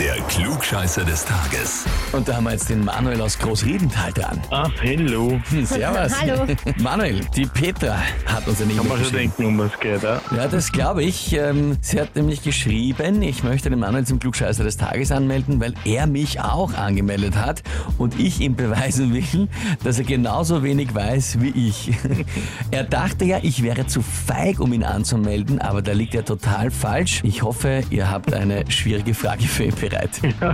Der Klugscheißer des Tages. Und da haben wir jetzt den Manuel aus Großriedenthal dran. Ah, hello. Hm, Servus. Hallo. Manuel, die Petra hat uns eine Kann E-Mail man schon geschrieben. denken, um was geht, ja? Ja, das glaube ich. Ähm, Sie hat nämlich geschrieben, ich möchte den Manuel zum Klugscheißer des Tages anmelden, weil er mich auch angemeldet hat und ich ihm beweisen will, dass er genauso wenig weiß wie ich. er dachte ja, ich wäre zu feig, um ihn anzumelden, aber da liegt er total falsch. Ich hoffe, ihr habt eine schwierige Frage für ihn bereit. Ja,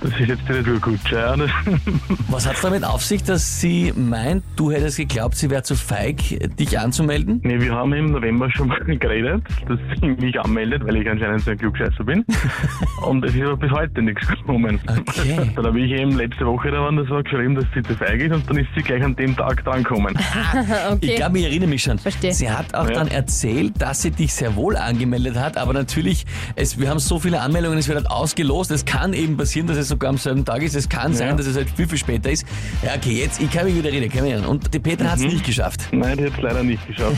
das ist jetzt nicht so gut, ja. Was hat es damit auf sich, dass sie meint, du hättest geglaubt, sie wäre zu feig, dich anzumelden? nee, wir haben im November schon mal geredet, dass sie mich anmeldet, weil ich anscheinend so ein Klugscheißer bin. Und es ist aber bis heute nichts gekommen. Okay. Dann habe ich eben letzte Woche da waren, das war geschrieben, dass sie zu feig ist und dann ist sie gleich an dem Tag drangekommen. Ich Okay. glaube, ich erinnere mich schon. Verstehe. Sie hat auch Ja. dann erzählt, dass sie dich sehr wohl angemeldet hat, aber natürlich, es, wir haben so viele Anmeldungen, es wird halt ausgelost. Es kann eben passieren, dass es sogar am selben Tag ist. Es kann sein, dass es halt viel, viel später ist. Ja, okay, jetzt, ich kann mich wieder reden, kann mich erinnern. Und die Petra hat es nicht geschafft. Nein, die hat es leider nicht geschafft.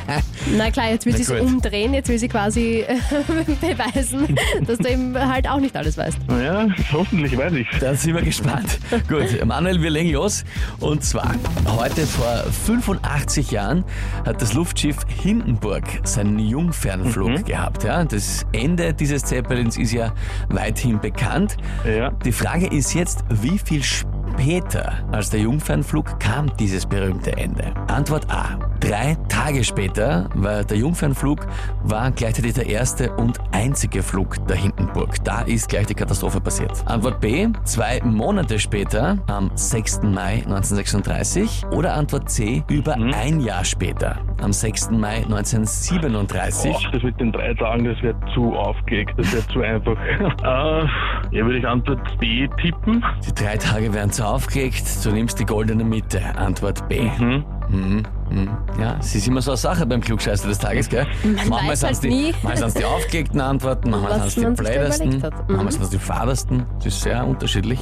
Na klar, jetzt will sie es umdrehen, jetzt will sie quasi beweisen, dass du eben halt auch nicht alles weißt. Naja, hoffentlich weiß ich Da sind wir gespannt. Gut, Manuel, wir legen los. Und zwar, heute vor 85 Jahren hat das Luftschiff Hindenburg seinen Jungfernflug gehabt. Ja? Das Ende dieses Zeppelins ist ja weithin bekannt. Ja. Die Frage ist jetzt, wie viel später als der Jungfernflug kam dieses berühmte Ende? Antwort A. Drei Tage später, weil der Jungfernflug war gleichzeitig der erste und einzige Flug der Hindenburg. Da ist gleich die Katastrophe passiert. Antwort B. Zwei Monate später, am 6. Mai 1936. Oder Antwort C. Über ein Jahr später, am 6. Mai 1937. Och, das mit den drei Tagen, das wird zu aufgelegt, das wird zu einfach. äh, ja, würde ich Antwort B tippen. Die drei Tage werden zu aufgelegt, du nimmst die goldene Mitte. Antwort B. Mhm. Mhm, mhm. Ja, es ist immer so eine Sache beim Klugscheißer des Tages, gell? manchmal weiß sind halt die, nie. manchmal sind's die aufgelegten Antworten, manchmal Was sind man die sich da blödesten, überlegt hat. Mhm. manchmal sind die fadersten. Das ist sehr unterschiedlich.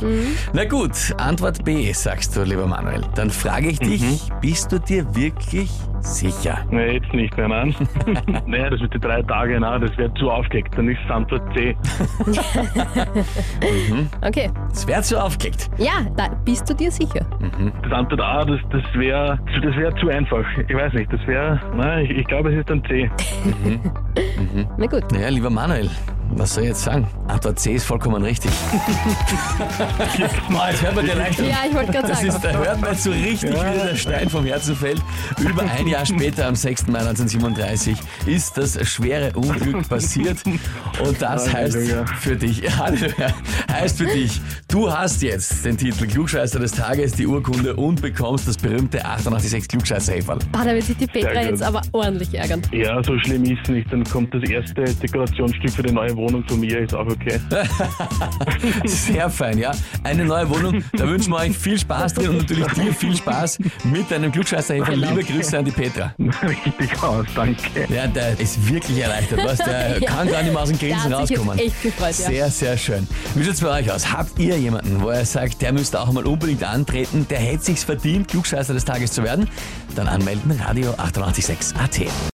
Na gut, Antwort B, sagst du, lieber Manuel. Dann frage ich dich, Mhm. bist du dir wirklich sicher? Nee, jetzt nicht mehr, nein. naja, das mit den drei Tagen, na, das wird zu aufgelegt. Dann ist es Antwort C. Okay. Es wäre zu aufgelegt. Ja, da bist du dir sicher. Das Antwort A, das, das wäre das wär zu einfach. Ich weiß nicht, das wäre, nein, ich, ich glaube, es ist dann C. Na gut. Naja, lieber Manuel, was soll ich jetzt sagen? Antwort C ist vollkommen richtig. Mal, jetzt hört man dir leicht Ja, ich wollte gerade Das sagen. ist, da hört man so richtig, wie dir der Stein vom Herzen fällt. Über ein Jahr später, am 6. Mai 1937, ist das schwere Unglück passiert. Und das heißt für dich, heißt für dich, du hast jetzt den Titel Klugscheißer des Tages, die Urkunde und bekommst das berühmte 886 klugscheißer -Häferl. Ah, da wird sich die Petra jetzt aber ordentlich ärgern. Ja, so schlimm ist es nicht. Dann kommt das erste Dekorationsstück für die neue Wohnung von mir, ist auch okay. Sehr fein, ja. Eine neue Wohnung, da wünschen wir euch viel Spaß drin und natürlich dir viel Spaß mit deinem klugscheißer. Liebe Grüße an die Petra. Richtig aus, danke. Ja, der ist wirklich erleichtert, was? Der Ja. kann gar nicht mehr aus dem Grinsen jetzt rauskommen. echt gefreut, ja. Sehr, sehr schön. Wie schaut's bei euch aus? Habt ihr jemanden, wo ihr sagt, der müsste auch mal unbedingt antreten, der hätte sich's verdient, Klugscheißer des Tages zu werden? Dann anmelden, Radio 886 AT.